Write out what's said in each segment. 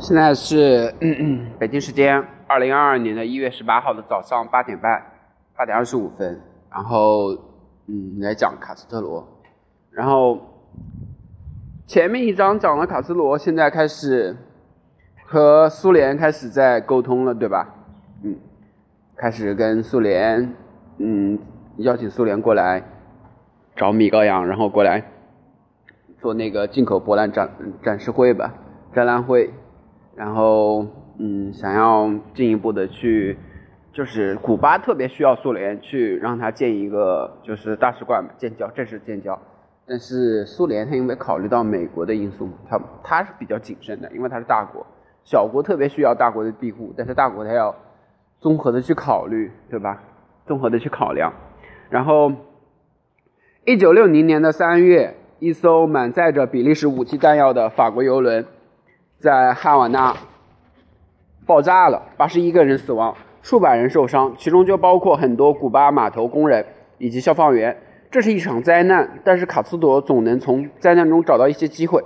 现在是嗯嗯北京时间二零二二年的一月十八号的早上八点半，八点二十五分。然后，嗯，来讲卡斯特罗。然后前面一章讲了卡斯罗，现在开始和苏联开始在沟通了，对吧？嗯，开始跟苏联，嗯，邀请苏联过来找米高扬，然后过来做那个进口博览展展示会吧，展览会。然后，嗯，想要进一步的去，就是古巴特别需要苏联去让他建一个就是大使馆建交，正式建交。但是苏联他因为考虑到美国的因素嘛，他他是比较谨慎的，因为他是大国，小国特别需要大国的庇护，但是大国他要综合的去考虑，对吧？综合的去考量。然后，一九六零年的三月，一艘满载着比利时武器弹药的法国游轮。在哈瓦那爆炸了，八十一个人死亡，数百人受伤，其中就包括很多古巴码头工人以及消防员。这是一场灾难，但是卡斯多总能从灾难中找到一些机会。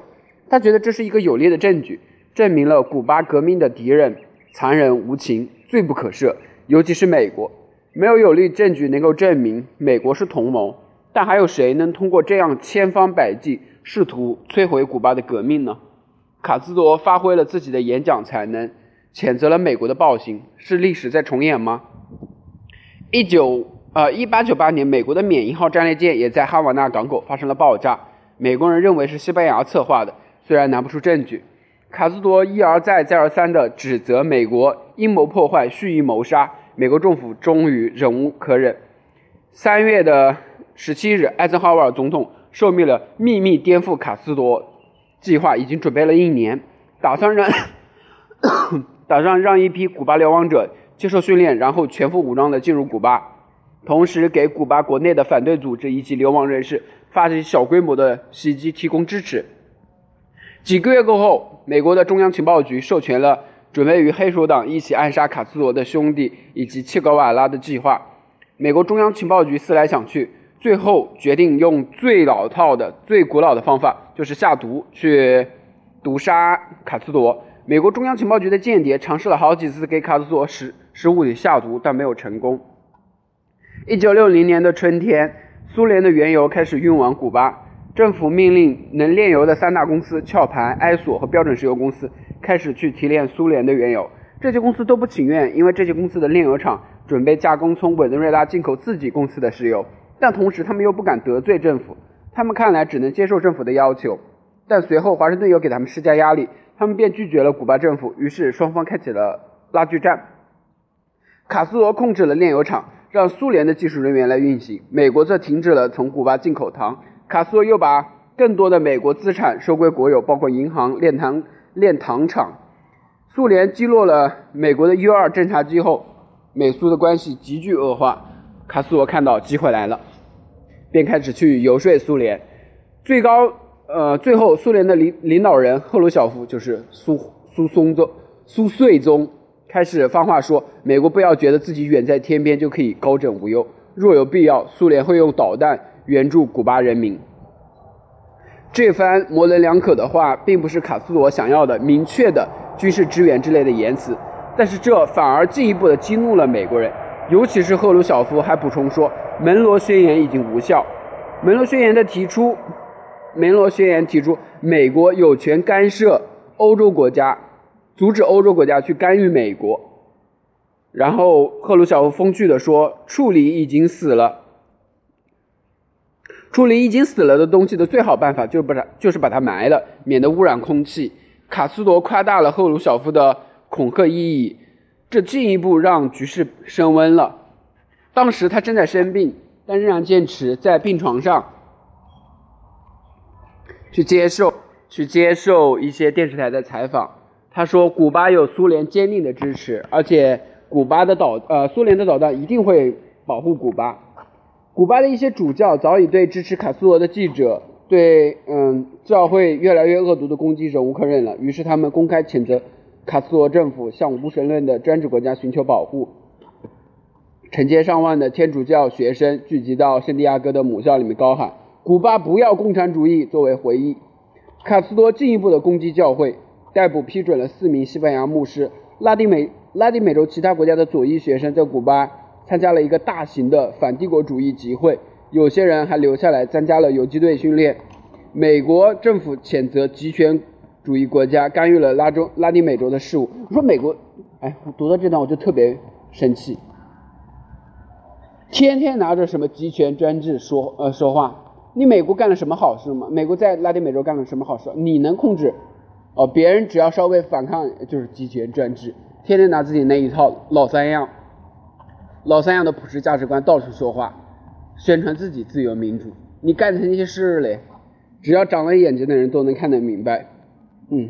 他觉得这是一个有力的证据，证明了古巴革命的敌人残忍无情、罪不可赦，尤其是美国。没有有力证据能够证明美国是同谋，但还有谁能通过这样千方百计试图摧毁古巴的革命呢？卡斯多发挥了自己的演讲才能，谴责了美国的暴行，是历史在重演吗？一九呃一八九八年，美国的缅因号战列舰也在哈瓦那港口发生了爆炸，美国人认为是西班牙策划的，虽然拿不出证据。卡斯多一而再再而三地指责美国阴谋破坏、蓄意谋杀，美国政府终于忍无可忍。三月的十七日，艾森豪威尔总统受命了，秘密颠覆卡斯多。计划已经准备了一年，打算让打算让一批古巴流亡者接受训练，然后全副武装的进入古巴，同时给古巴国内的反对组织以及流亡人士发起小规模的袭击提供支持。几个月过后，美国的中央情报局授权了准备与黑手党一起暗杀卡斯罗的兄弟以及切格瓦拉的计划。美国中央情报局思来想去。最后决定用最老套的、最古老的方法，就是下毒去毒杀卡斯多。美国中央情报局的间谍尝试了好几次给卡斯多食食物里下毒，但没有成功。一九六零年的春天，苏联的原油开始运往古巴，政府命令能炼油的三大公司——壳牌、埃索和标准石油公司开始去提炼苏联的原油。这些公司都不情愿，因为这些公司的炼油厂准备加工从委内瑞拉进口自己公司的石油。但同时，他们又不敢得罪政府，他们看来只能接受政府的要求。但随后，华盛顿又给他们施加压力，他们便拒绝了古巴政府。于是，双方开启了拉锯战。卡斯罗控制了炼油厂，让苏联的技术人员来运行；美国则停止了从古巴进口糖。卡斯罗又把更多的美国资产收归国有，包括银行、炼糖、炼糖厂。苏联击落了美国的 U 二侦察机后，美苏的关系急剧恶化。卡斯罗看到机会来了，便开始去游说苏联。最高呃，最后苏联的领领导人赫鲁晓夫就是苏苏松宗苏穗宗，开始放话说：美国不要觉得自己远在天边就可以高枕无忧，若有必要，苏联会用导弹援助古巴人民。这番模棱两可的话，并不是卡斯罗想要的明确的军事支援之类的言辞，但是这反而进一步的激怒了美国人。尤其是赫鲁晓夫还补充说，门罗宣言已经无效。门罗宣言的提出，门罗宣言提出，美国有权干涉欧洲国家，阻止欧洲国家去干预美国。然后赫鲁晓夫风趣的说，处理已经死了，处理已经死了的东西的最好办法就是把它就是把它埋了，免得污染空气。卡斯罗夸大了赫鲁晓夫的恐吓意义。这进一步让局势升温了。当时他正在生病，但仍然坚持在病床上去接受去接受一些电视台的采访。他说：“古巴有苏联坚定的支持，而且古巴的导呃苏联的导弹一定会保护古巴。”古巴的一些主教早已对支持卡斯罗的记者对嗯教会越来越恶毒的攻击忍无可忍了，于是他们公开谴责。卡斯罗政府向无神论的专制国家寻求保护，成千上万的天主教学生聚集到圣地亚哥的母校里面高喊“古巴不要共产主义”作为回忆。卡斯多进一步的攻击教会，逮捕批准了四名西班牙牧师。拉丁美拉丁美洲其他国家的左翼学生在古巴参加了一个大型的反帝国主义集会，有些人还留下来参加了游击队训练。美国政府谴责集权主义国家干预了拉中拉丁美洲的事务。我说美国，哎，我读到这段我就特别生气，天天拿着什么集权专制说呃说话。你美国干了什么好事吗？美国在拉丁美洲干了什么好事？你能控制？哦，别人只要稍微反抗就是集权专制，天天拿自己那一套老三样、老三样的普世价值观到处说话，宣传自己自由民主。你干的那些事嘞，只要长了眼睛的人都能看得明白。嗯，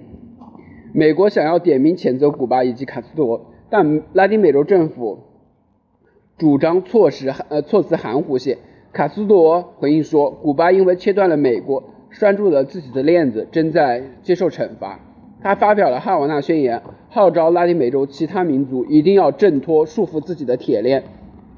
美国想要点名谴责古巴以及卡斯特罗，但拉丁美洲政府主张措施呃措辞含糊些。卡斯多罗回应说：“古巴因为切断了美国拴住了自己的链子，正在接受惩罚。”他发表了哈瓦那宣言，号召拉丁美洲其他民族一定要挣脱束缚自己的铁链。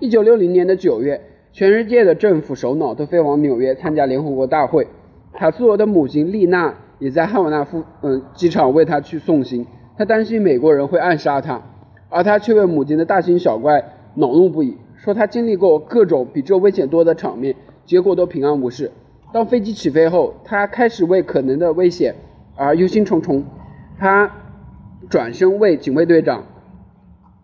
一九六零年的九月，全世界的政府首脑都飞往纽约参加联合国大会。卡斯罗的母亲丽娜也在汉瓦那夫嗯机场为他去送行。他担心美国人会暗杀他，而他却为母亲的大惊小怪恼怒不已。说他经历过各种比这危险多的场面，结果都平安无事。当飞机起飞后，他开始为可能的危险而忧心忡忡。他转身问警卫队长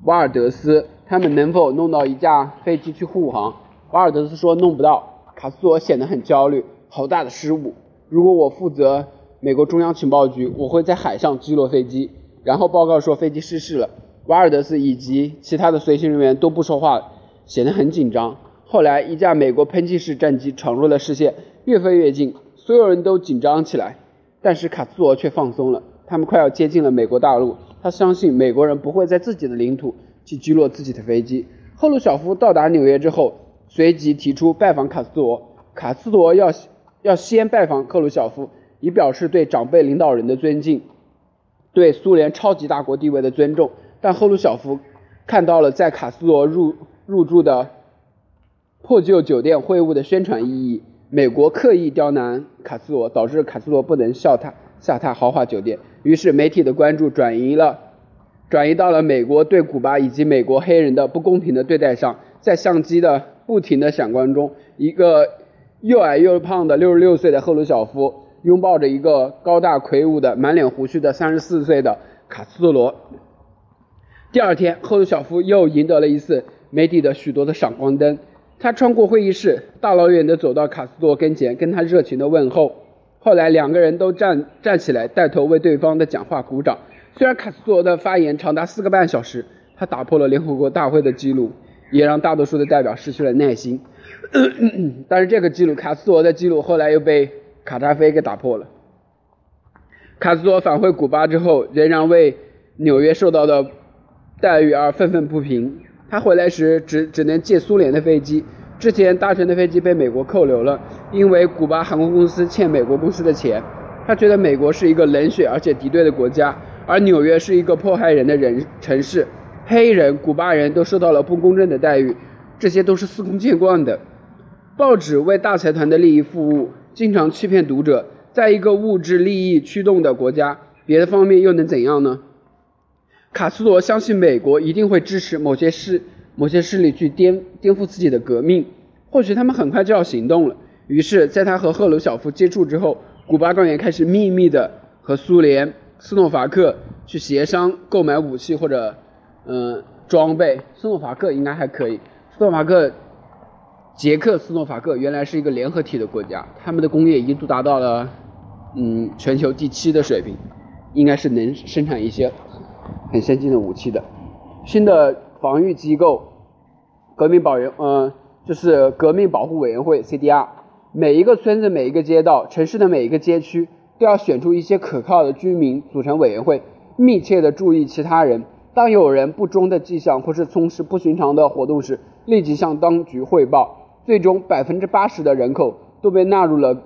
瓦尔德斯：“他们能否弄到一架飞机去护航？”瓦尔德斯说：“弄不到。”卡斯罗显得很焦虑：“好大的失误！如果我负责美国中央情报局，我会在海上击落飞机，然后报告说飞机失事了。”瓦尔德斯以及其他的随行人员都不说话。显得很紧张。后来，一架美国喷气式战机闯入了视线，越飞越近，所有人都紧张起来。但是卡斯罗却放松了。他们快要接近了美国大陆，他相信美国人不会在自己的领土去击落自己的飞机。赫鲁晓夫到达纽约之后，随即提出拜访卡斯罗。卡斯罗要要先拜访赫鲁晓夫，以表示对长辈领导人的尊敬，对苏联超级大国地位的尊重。但赫鲁晓夫看到了在卡斯罗入入住的破旧酒店会晤的宣传意义。美国刻意刁难卡斯罗，导致卡斯罗不能笑他下榻豪华酒店。于是媒体的关注转移了，转移到了美国对古巴以及美国黑人的不公平的对待上。在相机的不停的闪光中，一个又矮又胖的六十六岁的赫鲁晓夫拥抱着一个高大魁梧的满脸胡须的三十四岁的卡斯特罗。第二天，赫鲁晓夫又赢得了一次。媒体的许多的闪光灯，他穿过会议室，大老远地走到卡斯多跟前，跟他热情的问候。后来两个人都站站起来，带头为对方的讲话鼓掌。虽然卡斯多的发言长达四个半小时，他打破了联合国大会的记录，也让大多数的代表失去了耐心。但是这个记录，卡斯多的记录后来又被卡扎菲给打破了。卡斯托返回古巴之后，仍然为纽约受到的待遇而愤愤不平。他回来时只只能借苏联的飞机，之前搭乘的飞机被美国扣留了，因为古巴航空公司欠美国公司的钱。他觉得美国是一个冷血而且敌对的国家，而纽约是一个迫害人的人城市，黑人、古巴人都受到了不公正的待遇，这些都是司空见惯的。报纸为大财团的利益服务，经常欺骗读者。在一个物质利益驱动的国家，别的方面又能怎样呢？卡斯罗相信美国一定会支持某些势某些势力去颠颠覆自己的革命，或许他们很快就要行动了。于是，在他和赫鲁晓夫接触之后，古巴官员开始秘密的和苏联斯诺伐克去协商购买武器或者嗯装备。斯诺伐克应该还可以。斯诺伐克、捷克斯诺伐克原来是一个联合体的国家，他们的工业一度达到了嗯全球第七的水平，应该是能生产一些。很先进的武器的，新的防御机构，革命保员，嗯，就是革命保护委员会 （CDR）。每一个村子、每一个街道、城市的每一个街区，都要选出一些可靠的居民组成委员会，密切的注意其他人。当有人不忠的迹象或是从事不寻常的活动时，立即向当局汇报。最终，百分之八十的人口都被纳入了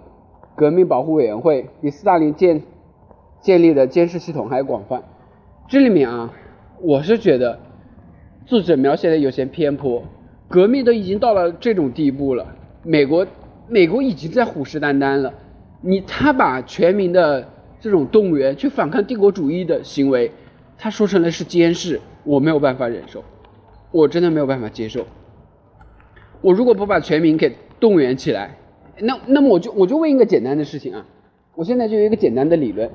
革命保护委员会，比斯大林建建立的监视系统还广泛。这里面啊，我是觉得作者描写的有些偏颇。革命都已经到了这种地步了，美国美国已经在虎视眈眈了。你他把全民的这种动员去反抗帝国主义的行为，他说成了是监视，我没有办法忍受，我真的没有办法接受。我如果不把全民给动员起来，那那么我就我就问一个简单的事情啊，我现在就有一个简单的理论，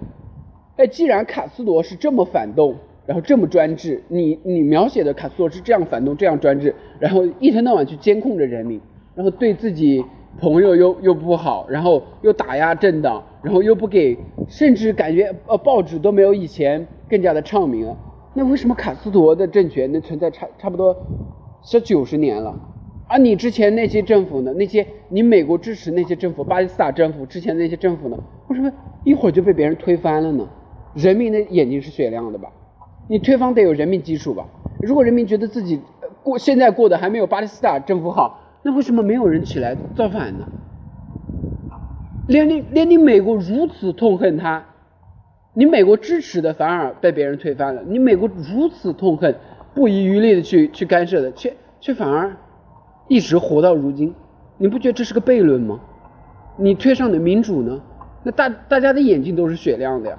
哎，既然卡斯罗是这么反动，然后这么专制，你你描写的卡斯罗是这样反动、这样专制，然后一天到晚去监控着人民，然后对自己朋友又又不好，然后又打压政党，然后又不给，甚至感觉呃报纸都没有以前更加的畅明了，那为什么卡斯罗的政权能存在差差不多是九十年了？而你之前那些政府呢？那些你美国支持那些政府，巴基斯坦政府之前那些政府呢？为什么一会儿就被别人推翻了呢？人民的眼睛是雪亮的吧？你推翻得有人民基础吧？如果人民觉得自己过现在过得还没有巴基斯坦政府好，那为什么没有人起来造反呢？连你连你美国如此痛恨他，你美国支持的反而被别人推翻了。你美国如此痛恨，不遗余力的去去干涉的，却却反而。一直活到如今，你不觉得这是个悖论吗？你推上的民主呢？那大大家的眼睛都是雪亮的呀。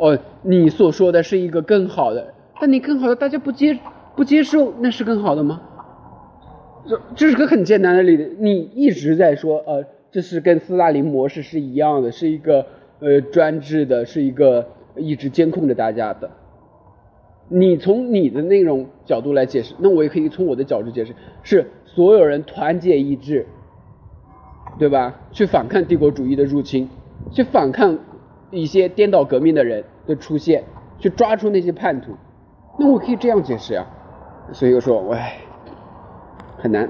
哦，你所说的是一个更好的，但你更好的大家不接不接受，那是更好的吗？这这是个很简单的例子。你一直在说，呃，这是跟斯大林模式是一样的，是一个呃专制的，是一个一直监控着大家的。你从你的那种角度来解释，那我也可以从我的角度解释，是所有人团结一致，对吧？去反抗帝国主义的入侵，去反抗一些颠倒革命的人的出现，去抓住那些叛徒，那我可以这样解释呀。所以我说，哎，很难，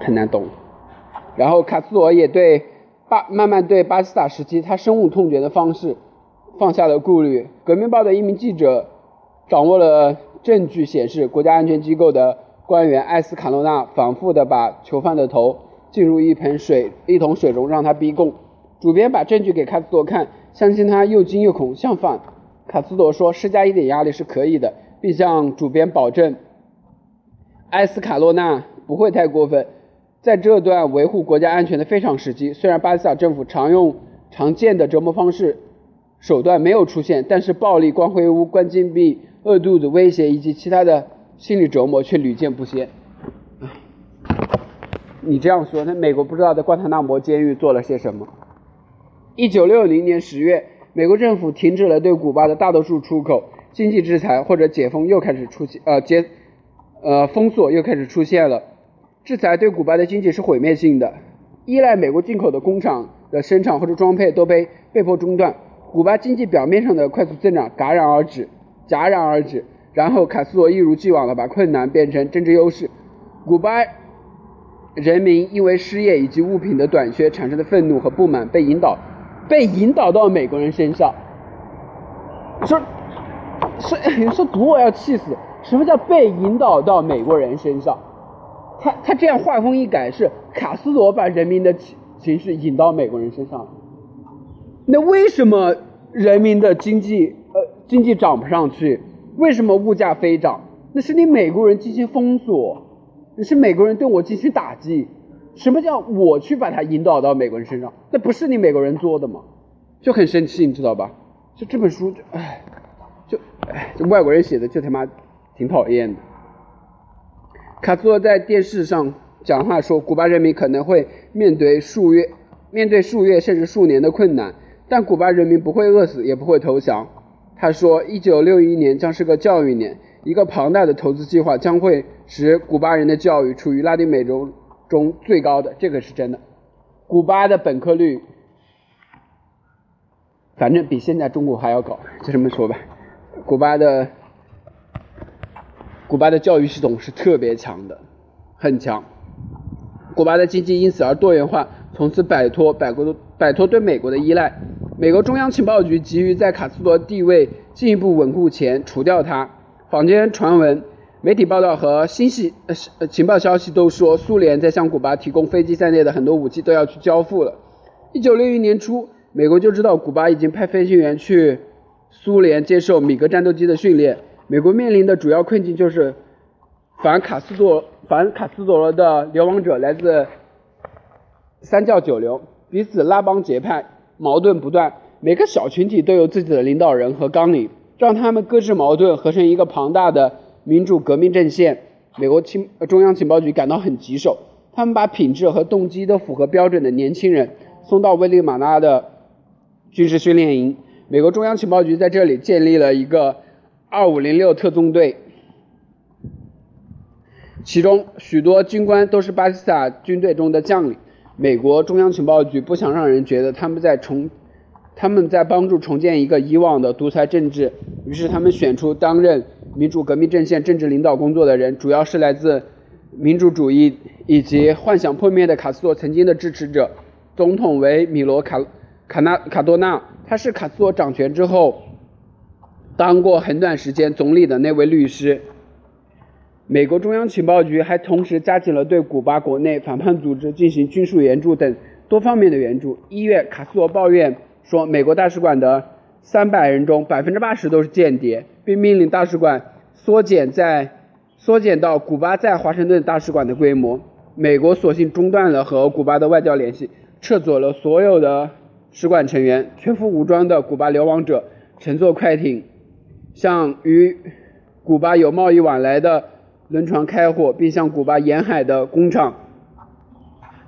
很难懂。然后卡斯罗也对巴慢慢对巴基斯坦时期他深恶痛绝的方式。放下了顾虑。革命报的一名记者掌握了证据，显示国家安全机构的官员艾斯卡洛纳反复的把囚犯的头浸入一盆水、一桶水中，让他逼供。主编把证据给卡斯多看，相信他又惊又恐。相反，卡斯多说施加一点压力是可以的，并向主编保证，艾斯卡洛纳不会太过分。在这段维护国家安全的非常时期，虽然巴基斯坦政府常用常见的折磨方式。手段没有出现，但是暴力、光辉屋、关禁闭、饿肚子、威胁以及其他的心理折磨却屡见不鲜。你这样说，那美国不知道在关塔那摩监狱做了些什么？一九六零年十月，美国政府停止了对古巴的大多数出口，经济制裁或者解封又开始出现，呃，解，呃，封锁又开始出现了。制裁对古巴的经济是毁灭性的，依赖美国进口的工厂的生产或者装配都被被迫中断。古巴经济表面上的快速增长戛然而止，戛然而止。然后卡斯罗一如既往的把困难变成政治优势。古巴人民因为失业以及物品的短缺产生的愤怒和不满被引导，被引导到美国人身上。说，说，说读我要气死！什么叫被引导到美国人身上？他他这样话锋一改，是卡斯罗把人民的情情绪引到美国人身上了。那为什么人民的经济呃经济涨不上去？为什么物价飞涨？那是你美国人进行封锁，那是美国人对我进行打击。什么叫我去把它引导到美国人身上？那不是你美国人做的吗？就很生气，你知道吧？就这本书，就唉，就唉，这外国人写的就他妈挺讨厌的。卡斯在电视上讲话说，古巴人民可能会面对数月、面对数月甚至数年的困难。但古巴人民不会饿死，也不会投降。他说：“1961 年将是个教育年，一个庞大的投资计划将会使古巴人的教育处于拉丁美洲中最高的。”这个是真的。古巴的本科率，反正比现在中国还要高，就这么说吧。古巴的古巴的教育系统是特别强的，很强。古巴的经济因此而多元化，从此摆脱摆国摆脱对美国的依赖。美国中央情报局急于在卡斯罗地位进一步稳固前除掉他。坊间传闻、媒体报道和新系呃情报消息都说，苏联在向古巴提供飞机在内的很多武器都要去交付了。一九六一年初，美国就知道古巴已经派飞行员去苏联接受米格战斗机的训练。美国面临的主要困境就是反卡斯多反卡斯多罗的流亡者来自三教九流。彼此拉帮结派，矛盾不断。每个小群体都有自己的领导人和纲领，让他们搁置矛盾，合成一个庞大的民主革命阵线。美国情中央情报局感到很棘手，他们把品质和动机都符合标准的年轻人送到危地马拉的军事训练营。美国中央情报局在这里建立了一个二五零六特纵队，其中许多军官都是巴基斯坦军队中的将领。美国中央情报局不想让人觉得他们在重。他们在帮助重建一个以往的独裁政治，于是他们选出担任民主革命阵线政治领导工作的人，主要是来自民主主义以及幻想破灭的卡斯托曾经的支持者。总统为米罗卡卡纳卡多纳，他是卡斯托掌权之后当过很短时间总理的那位律师。美国中央情报局还同时加紧了对古巴国内反叛组织进行军事援助等多方面的援助。一月，卡斯罗抱怨。说美国大使馆的三百人中百分之八十都是间谍，并命令大使馆缩减在缩减到古巴在华盛顿大使馆的规模。美国索性中断了和古巴的外交联系，撤走了所有的使馆成员。全副武装的古巴流亡者乘坐快艇，向与古巴有贸易往来的轮船开火，并向古巴沿海的工厂、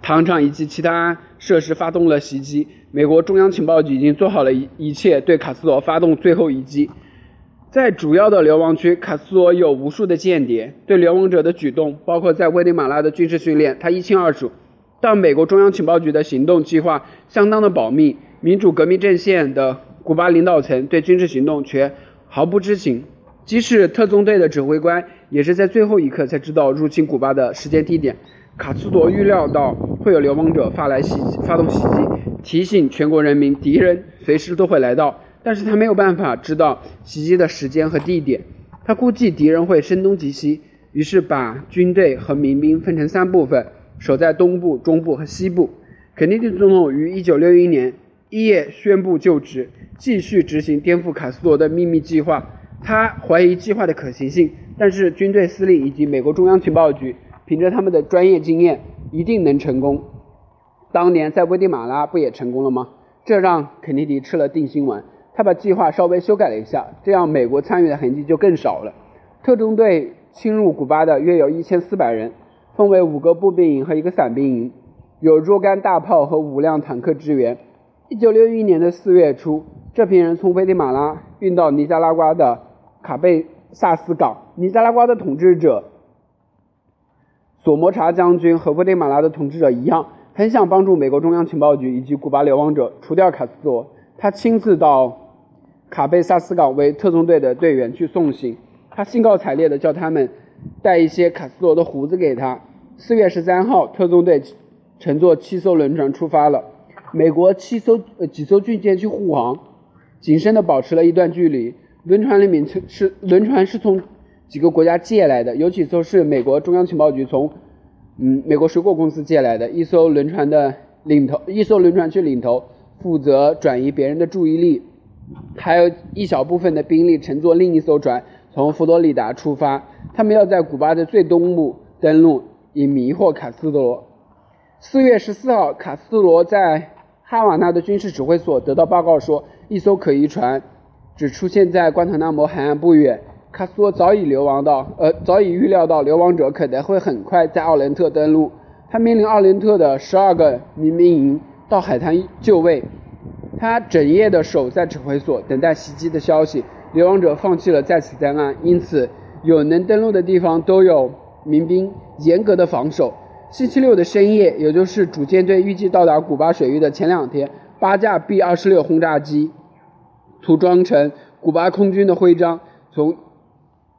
糖厂以及其他设施发动了袭击。美国中央情报局已经做好了一一切，对卡斯罗发动最后一击。在主要的流亡区，卡斯罗有无数的间谍，对流亡者的举动，包括在危地马拉的军事训练，他一清二楚。但美国中央情报局的行动计划相当的保密，民主革命阵线的古巴领导层对军事行动却毫不知情。即使特纵队的指挥官，也是在最后一刻才知道入侵古巴的时间地点。卡斯多预料到会有流亡者发来袭击发动袭击，提醒全国人民敌人随时都会来到，但是他没有办法知道袭击的时间和地点。他估计敌人会声东击西，于是把军队和民兵分成三部分，守在东部、中部和西部。肯尼迪总统于1961年一月宣布就职，继续执行颠覆卡斯罗的秘密计划。他怀疑计划的可行性，但是军队司令以及美国中央情报局。凭着他们的专业经验，一定能成功。当年在危地马拉不也成功了吗？这让肯尼迪吃了定心丸。他把计划稍微修改了一下，这样美国参与的痕迹就更少了。特种队侵入古巴的约有一千四百人，分为五个步兵营和一个伞兵营，有若干大炮和五辆坦克支援。一九六一年的四月初，这批人从危地马拉运到尼加拉瓜的卡贝萨斯港。尼加拉瓜的统治者。索摩查将军和危地马拉的统治者一样，很想帮助美国中央情报局以及古巴流亡者除掉卡斯罗。他亲自到卡贝萨斯港为特种队的队员去送行。他兴高采烈地叫他们带一些卡斯罗的胡子给他。四月十三号，特种队乘坐七艘轮船出发了。美国七艘呃几艘军舰去护航，谨慎地保持了一段距离。轮船里面是轮船是从。几个国家借来的，有几艘是美国中央情报局从，嗯，美国水果公司借来的。一艘轮船的领头，一艘轮船去领头，负责转移别人的注意力，还有一小部分的兵力乘坐另一艘船从佛罗里达出发。他们要在古巴的最东部登陆，以迷惑卡斯特罗。四月十四号，卡斯特罗在哈瓦那的军事指挥所得到报告说，一艘可疑船只出现在关塔那摩海岸不远。卡斯多早已流亡到，呃，早已预料到流亡者可能会很快在奥伦特登陆。他命令奥伦特的十二个民兵营到海滩就位。他整夜的守在指挥所，等待袭击的消息。流亡者放弃了在此登岸，因此有能登陆的地方都有民兵严格的防守。星期六的深夜，也就是主舰队预计到达古巴水域的前两天，八架 B 二十六轰炸机，涂装成古巴空军的徽章，从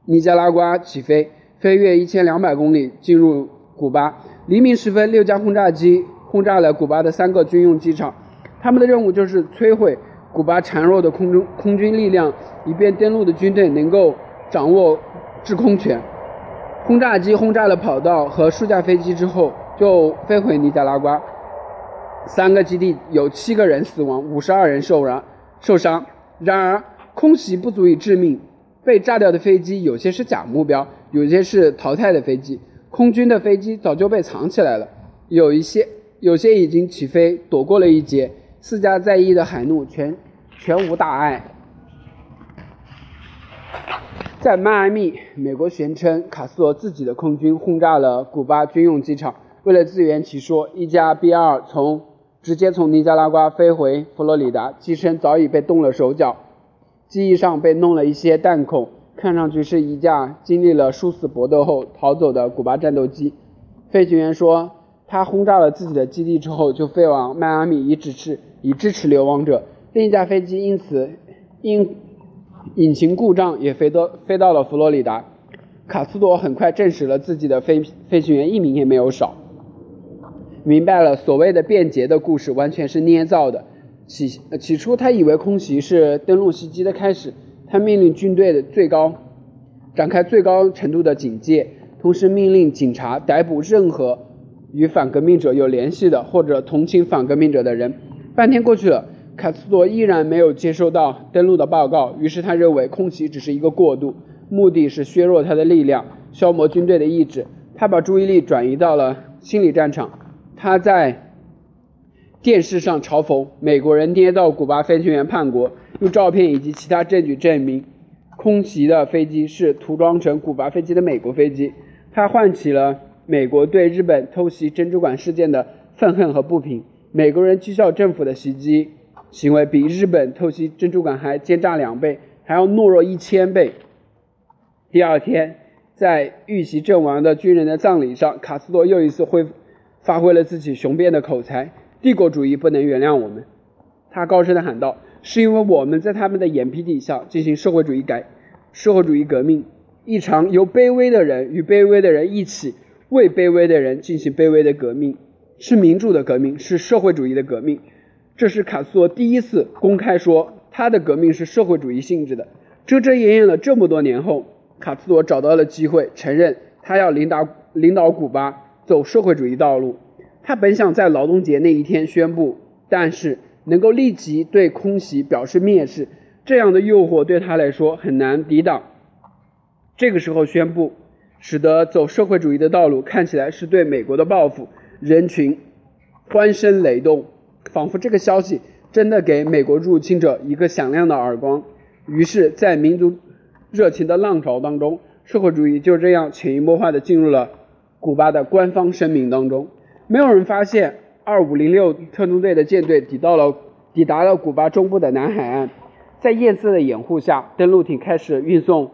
尼加拉瓜起飞，飞越一千两百公里，进入古巴。黎明时分，六架轰炸机轰炸了古巴的三个军用机场。他们的任务就是摧毁古巴孱弱的空中空军力量，以便登陆的军队能够掌握制空权。轰炸机轰炸了跑道和数架飞机之后，就飞回尼加拉瓜。三个基地有七个人死亡，五十二人受伤。受伤。然而，空袭不足以致命。被炸掉的飞机有些是假目标，有些是淘汰的飞机。空军的飞机早就被藏起来了，有一些有些已经起飞，躲过了一劫。四架在役的海怒全全无大碍。在迈阿密，美国宣称卡斯罗自己的空军轰炸了古巴军用机场。为了自圆其说，一架 B-2 从直接从尼加拉瓜飞回佛罗里达，机身早已被动了手脚，机翼上被弄了一些弹孔，看上去是一架经历了殊死搏斗后逃走的古巴战斗机。飞行员说，他轰炸了自己的基地之后，就飞往迈阿密以支持以支持流亡者。另一架飞机因此因引擎故障也飞到飞到了佛罗里达。卡斯多很快证实了自己的飞飞行员一名也没有少。明白了，所谓的便捷的故事完全是捏造的。起起初，他以为空袭是登陆袭击的开始。他命令军队的最高展开最高程度的警戒，同时命令警察逮捕任何与反革命者有联系的或者同情反革命者的人。半天过去了，卡斯多依然没有接收到登陆的报告。于是他认为空袭只是一个过渡，目的是削弱他的力量，消磨军队的意志。他把注意力转移到了心理战场。他在电视上嘲讽美国人捏造古巴飞行员叛国，用照片以及其他证据证明空袭的飞机是涂装成古巴飞机的美国飞机。他唤起了美国对日本偷袭珍珠港事件的愤恨和不平。美国人讥笑政府的袭击行为比日本偷袭珍珠港还奸诈两倍，还要懦弱一千倍。第二天，在遇袭阵亡的军人的葬礼上，卡斯多又一次恢复。发挥了自己雄辩的口才，帝国主义不能原谅我们，他高声的喊道：“是因为我们在他们的眼皮底下进行社会主义改，社会主义革命，一场由卑微的人与卑微的人一起为卑微的人进行卑微的革命，是民主的革命，是社会主义的革命。”这是卡斯罗第一次公开说他的革命是社会主义性质的。遮遮掩掩了这么多年后，卡斯罗找到了机会，承认他要领导领导古巴。走社会主义道路，他本想在劳动节那一天宣布，但是能够立即对空袭表示蔑视，这样的诱惑对他来说很难抵挡。这个时候宣布，使得走社会主义的道路看起来是对美国的报复，人群欢声雷动，仿佛这个消息真的给美国入侵者一个响亮的耳光。于是，在民族热情的浪潮当中，社会主义就这样潜移默化地进入了。古巴的官方声明当中，没有人发现二五零六特种队的舰队抵到了抵达了古巴中部的南海岸，在夜色的掩护下，登陆艇开始运送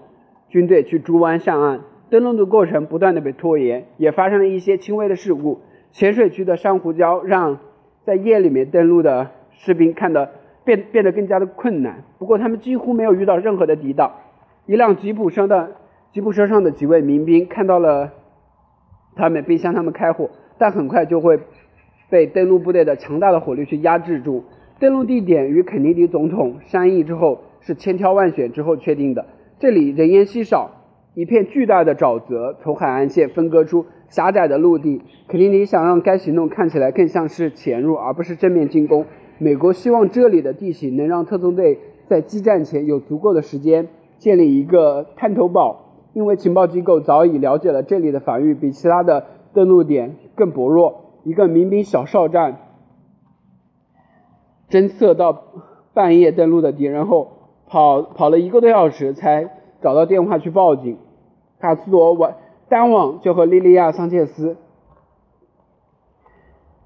军队去猪湾上岸。登陆的过程不断的被拖延，也发生了一些轻微的事故。浅水区的珊瑚礁让在夜里面登陆的士兵看得变变得更加的困难。不过他们几乎没有遇到任何的抵挡。一辆吉普车的吉普车上的几位民兵看到了。他们并向他们开火，但很快就会被登陆部队的强大的火力去压制住。登陆地点与肯尼迪总统商议之后是千挑万选之后确定的。这里人烟稀少，一片巨大的沼泽从海岸线分割出狭窄的陆地。肯尼迪想让该行动看起来更像是潜入而不是正面进攻。美国希望这里的地形能让特种队在激战前有足够的时间建立一个探头堡。因为情报机构早已了解了这里的防御比其他的登陆点更薄弱，一个民兵小哨站侦测到半夜登陆的敌人后，跑跑了一个多小时才找到电话去报警。卡斯罗晚当晚就和莉莉亚桑切斯，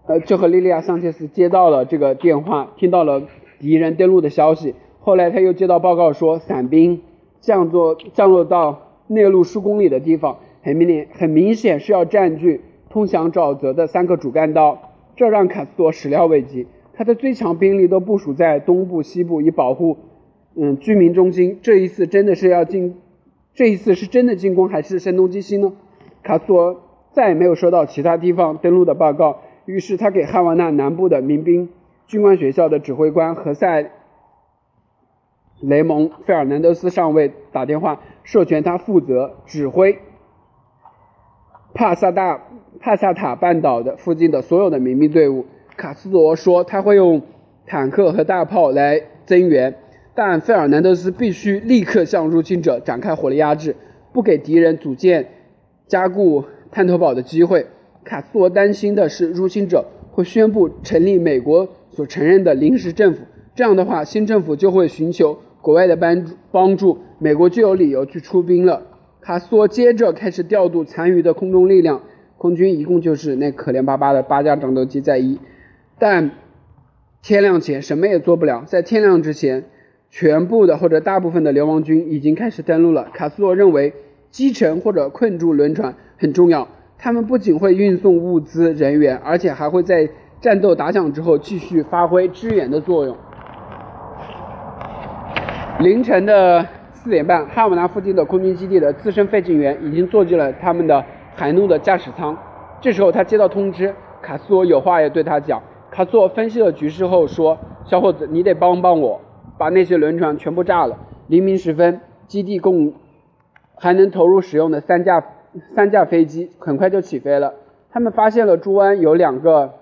呃，就和莉莉亚桑切斯接到了这个电话，听到了敌人登陆的消息。后来他又接到报告说，伞兵降落降落到。内陆数公里的地方，很明显，很明显是要占据通向沼泽的三个主干道，这让卡斯多始料未及。他的最强兵力都部署在东部、西部，以保护嗯居民中心。这一次真的是要进，这一次是真的进攻还是声东击西呢？卡斯多再也没有收到其他地方登陆的报告，于是他给哈瓦那南部的民兵军官学校的指挥官何塞雷蒙·费尔南德斯上尉打电话。授权他负责指挥帕萨大帕萨塔半岛的附近的所有的民兵队伍。卡斯罗说他会用坦克和大炮来增援，但费尔南德斯必须立刻向入侵者展开火力压制，不给敌人组建加固探头堡的机会。卡斯罗担心的是入侵者会宣布成立美国所承认的临时政府。这样的话，新政府就会寻求国外的帮助，帮助美国就有理由去出兵了。卡斯托接着开始调度残余的空中力量，空军一共就是那可怜巴巴的八架战斗机在役，但天亮前什么也做不了。在天亮之前，全部的或者大部分的流亡军已经开始登陆了。卡斯托认为击沉或者困住轮船很重要，他们不仅会运送物资人员，而且还会在战斗打响之后继续发挥支援的作用。凌晨的四点半，哈瓦那附近的空军基地的资深飞行员已经坐进了他们的海怒的驾驶舱。这时候，他接到通知，卡斯罗有话要对他讲。卡斯托分析了局势后说：“小伙子，你得帮帮我，把那些轮船全部炸了。”黎明时分，基地共还能投入使用的三架三架飞机很快就起飞了。他们发现了珠湾有两个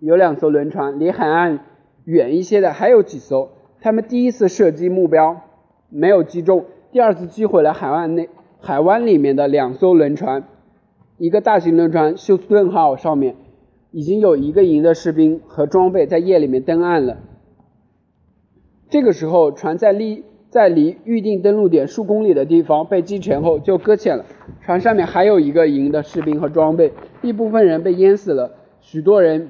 有两艘轮船，离海岸远一些的还有几艘。他们第一次射击目标没有击中，第二次击毁了海湾内海湾里面的两艘轮船，一个大型轮船休斯顿号上面已经有一个营的士兵和装备在夜里面登岸了。这个时候，船在离在离预定登陆点数公里的地方被击沉后就搁浅了。船上面还有一个营的士兵和装备，一部分人被淹死了，许多人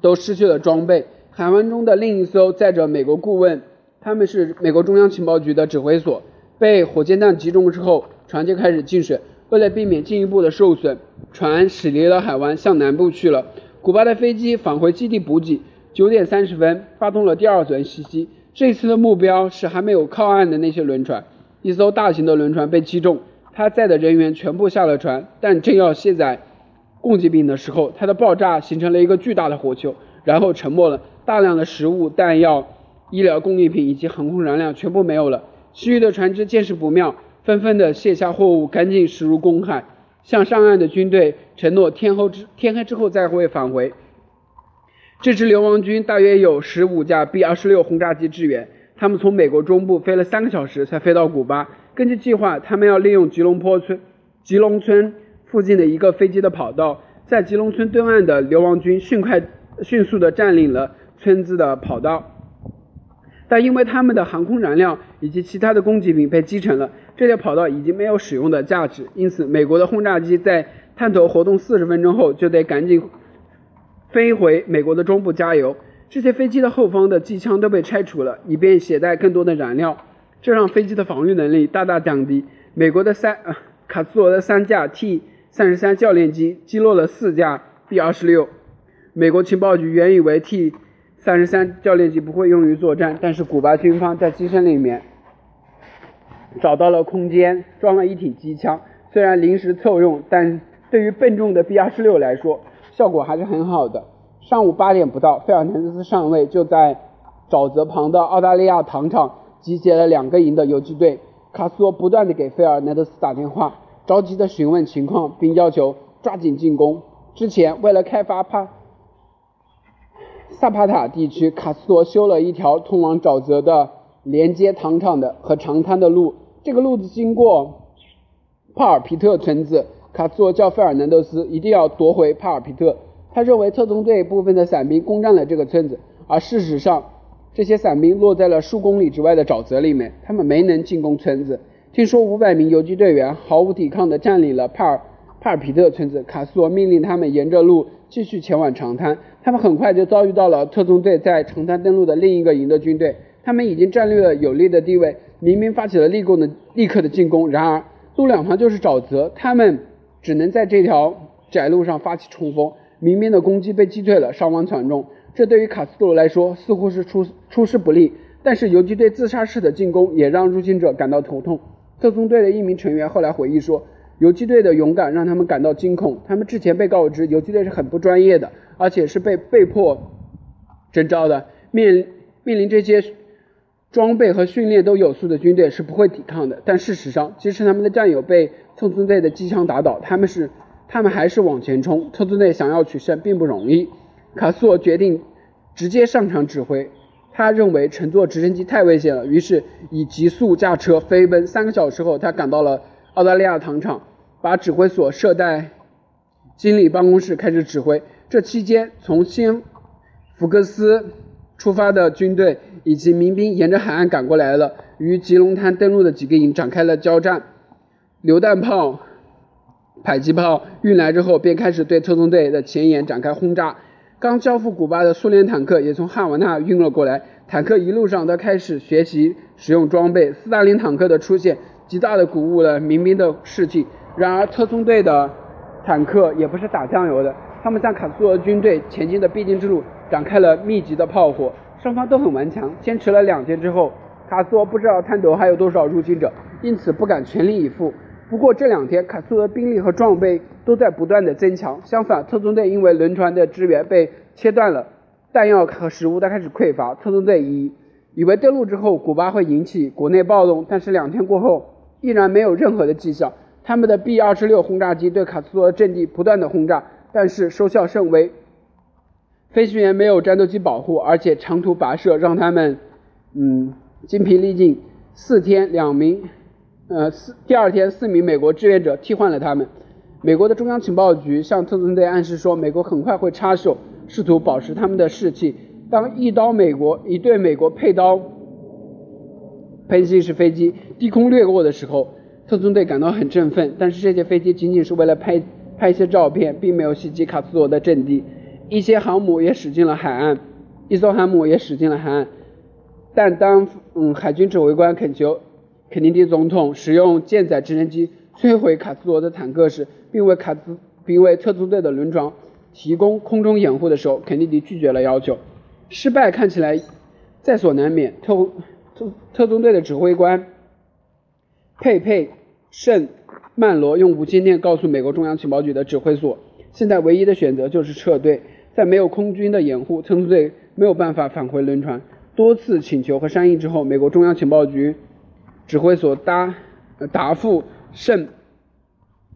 都失去了装备。海湾中的另一艘载着美国顾问，他们是美国中央情报局的指挥所，被火箭弹击中之后，船就开始进水。为了避免进一步的受损，船驶离了海湾，向南部去了。古巴的飞机返回基地补给，九点三十分发动了第二轮袭击。这次的目标是还没有靠岸的那些轮船。一艘大型的轮船被击中，它载的人员全部下了船，但正要卸载供给品的时候，它的爆炸形成了一个巨大的火球，然后沉没了。大量的食物、弹药、医疗工艺品以及航空燃料全部没有了。其余的船只见势不妙，纷纷的卸下货物，赶紧驶入公海，向上岸的军队承诺天后之天黑之后再会返回。这支流亡军大约有十五架 B 二十六轰炸机支援，他们从美国中部飞了三个小时才飞到古巴。根据计划，他们要利用吉隆坡村吉隆村附近的一个飞机的跑道，在吉隆村对岸的流亡军迅快迅速的占领了。村子的跑道，但因为他们的航空燃料以及其他的供给品被击沉了，这条跑道已经没有使用的价值。因此，美国的轰炸机在探头活动四十分钟后，就得赶紧飞回美国的中部加油。这些飞机的后方的机枪都被拆除了，以便携带更多的燃料，这让飞机的防御能力大大降低。美国的三卡斯罗的三架 T 三十三教练机击落了四架 B 二十六。美国情报局原以为 T 三十三教练机不会用于作战，但是古巴军方在机身里面找到了空间，装了一挺机枪。虽然临时凑用，但对于笨重的 B 二十六来说，效果还是很好的。上午八点不到，费尔南德斯上尉就在沼泽旁的澳大利亚糖厂集结了两个营的游击队。卡斯托不断地给费尔南德斯打电话，着急地询问情况，并要求抓紧进攻。之前为了开发帕。萨帕塔地区，卡斯托修了一条通往沼泽的连接糖厂的和长滩的路。这个路子经过帕尔皮特村子。卡斯托叫费尔南德斯一定要夺回帕尔皮特。他认为特种队部分的伞兵攻占了这个村子，而事实上，这些伞兵落在了数公里之外的沼泽里面，他们没能进攻村子。听说五百名游击队员毫无抵抗地占领了帕尔帕尔皮特村子，卡斯托命令他们沿着路继续前往长滩。他们很快就遭遇到了特种队在城滩登陆的另一个营的军队，他们已经占据了有利的地位，明明发起了立功的立刻的进攻。然而路两旁就是沼泽，他们只能在这条窄路上发起冲锋，明明的攻击被击退了，伤亡惨重。这对于卡斯特罗来说似乎是出出师不利，但是游击队自杀式的进攻也让入侵者感到头痛。特种队的一名成员后来回忆说。游击队的勇敢让他们感到惊恐。他们之前被告知，游击队是很不专业的，而且是被被迫征召的。面面临这些装备和训练都有素的军队是不会抵抗的。但事实上，即使他们的战友被特种队的机枪打倒，他们是他们还是往前冲。特种队想要取胜并不容易。卡斯尔决定直接上场指挥。他认为乘坐直升机太危险了，于是以急速驾车飞奔。三个小时后，他赶到了。澳大利亚糖厂把指挥所设在经理办公室，开始指挥。这期间，从新福克斯出发的军队以及民兵沿着海岸赶过来了，与吉隆滩登陆的几个营展开了交战。榴弹炮、迫击炮运来之后，便开始对特种队的前沿展开轰炸。刚交付古巴的苏联坦克也从汉瓦那运了过来，坦克一路上都开始学习使用装备。斯大林坦克的出现，极大的鼓舞了民兵的士气。然而，特种队的坦克也不是打酱油的。他们向卡斯罗军队前进的必经之路展开了密集的炮火，双方都很顽强。坚持了两天之后，卡斯罗不知道滩头还有多少入侵者，因此不敢全力以赴。不过这两天，卡斯罗的兵力和装备都在不断的增强。相反，特种队因为轮船的支援被切断了，弹药和食物都开始匮乏。特种队以以为登陆之后古巴会引起国内暴动，但是两天过后依然没有任何的迹象。他们的 B 二十六轰炸机对卡斯罗的阵地不断的轰炸。但是收效甚微，飞行员没有战斗机保护，而且长途跋涉让他们，嗯，精疲力尽。四天，两名，呃，四第二天，四名美国志愿者替换了他们。美国的中央情报局向特种队暗示说，美国很快会插手，试图保持他们的士气。当一刀美国，一对美国配刀喷气式飞机低空掠过的时候，特种队感到很振奋。但是这些飞机仅仅是为了拍。拍一些照片，并没有袭击卡斯罗的阵地。一些航母也驶进了海岸，一艘航母也驶进了海岸。但当嗯海军指挥官恳求肯尼迪总统使用舰载直升机摧毁卡斯罗的坦克时，并为卡斯并为特种队的轮船提供空中掩护的时候，肯尼迪拒绝了要求。失败看起来在所难免。特工特特种队的指挥官佩佩圣。曼罗用无线电告诉美国中央情报局的指挥所，现在唯一的选择就是撤队。在没有空军的掩护，特种队没有办法返回轮船。多次请求和商议之后，美国中央情报局指挥所答答复圣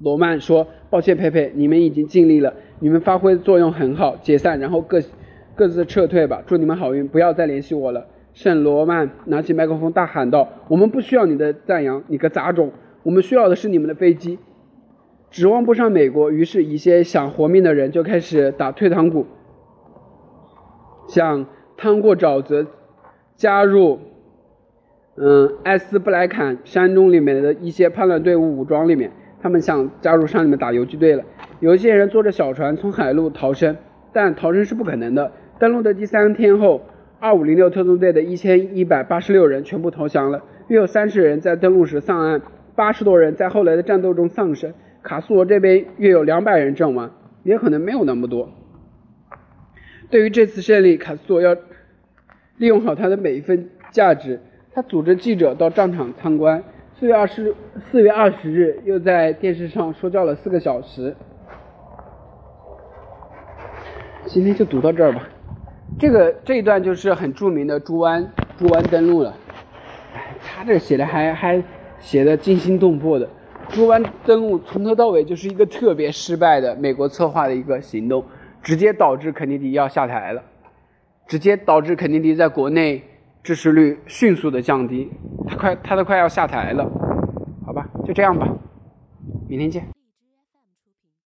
罗曼说：“抱歉，佩佩，你们已经尽力了，你们发挥作用很好，解散，然后各各自撤退吧。祝你们好运，不要再联系我了。”圣罗曼拿起麦克风大喊道：“我们不需要你的赞扬，你个杂种！”我们需要的是你们的飞机，指望不上美国，于是，一些想活命的人就开始打退堂鼓，想趟过沼泽，加入，嗯，埃斯布莱坎山中里面的一些叛乱队伍武装里面。他们想加入山里面打游击队了。有一些人坐着小船从海路逃生，但逃生是不可能的。登陆的第三天后，二五零六特种队的一千一百八十六人全部投降了，约有三十人在登陆时丧岸。八十多人在后来的战斗中丧生，卡苏罗这边约有两百人阵亡，也可能没有那么多。对于这次胜利，卡苏罗要利用好他的每一分价值。他组织记者到战场参观。四月二十四月二十日，又在电视上说教了四个小时。今天就读到这儿吧。这个这一段就是很著名的猪湾猪湾登陆了。哎，他这写的还还。写的惊心动魄的，猪湾登陆从头到尾就是一个特别失败的美国策划的一个行动，直接导致肯尼迪要下台了，直接导致肯尼迪在国内支持率迅速的降低，他快他都快要下台了，好吧，就这样吧，明天见。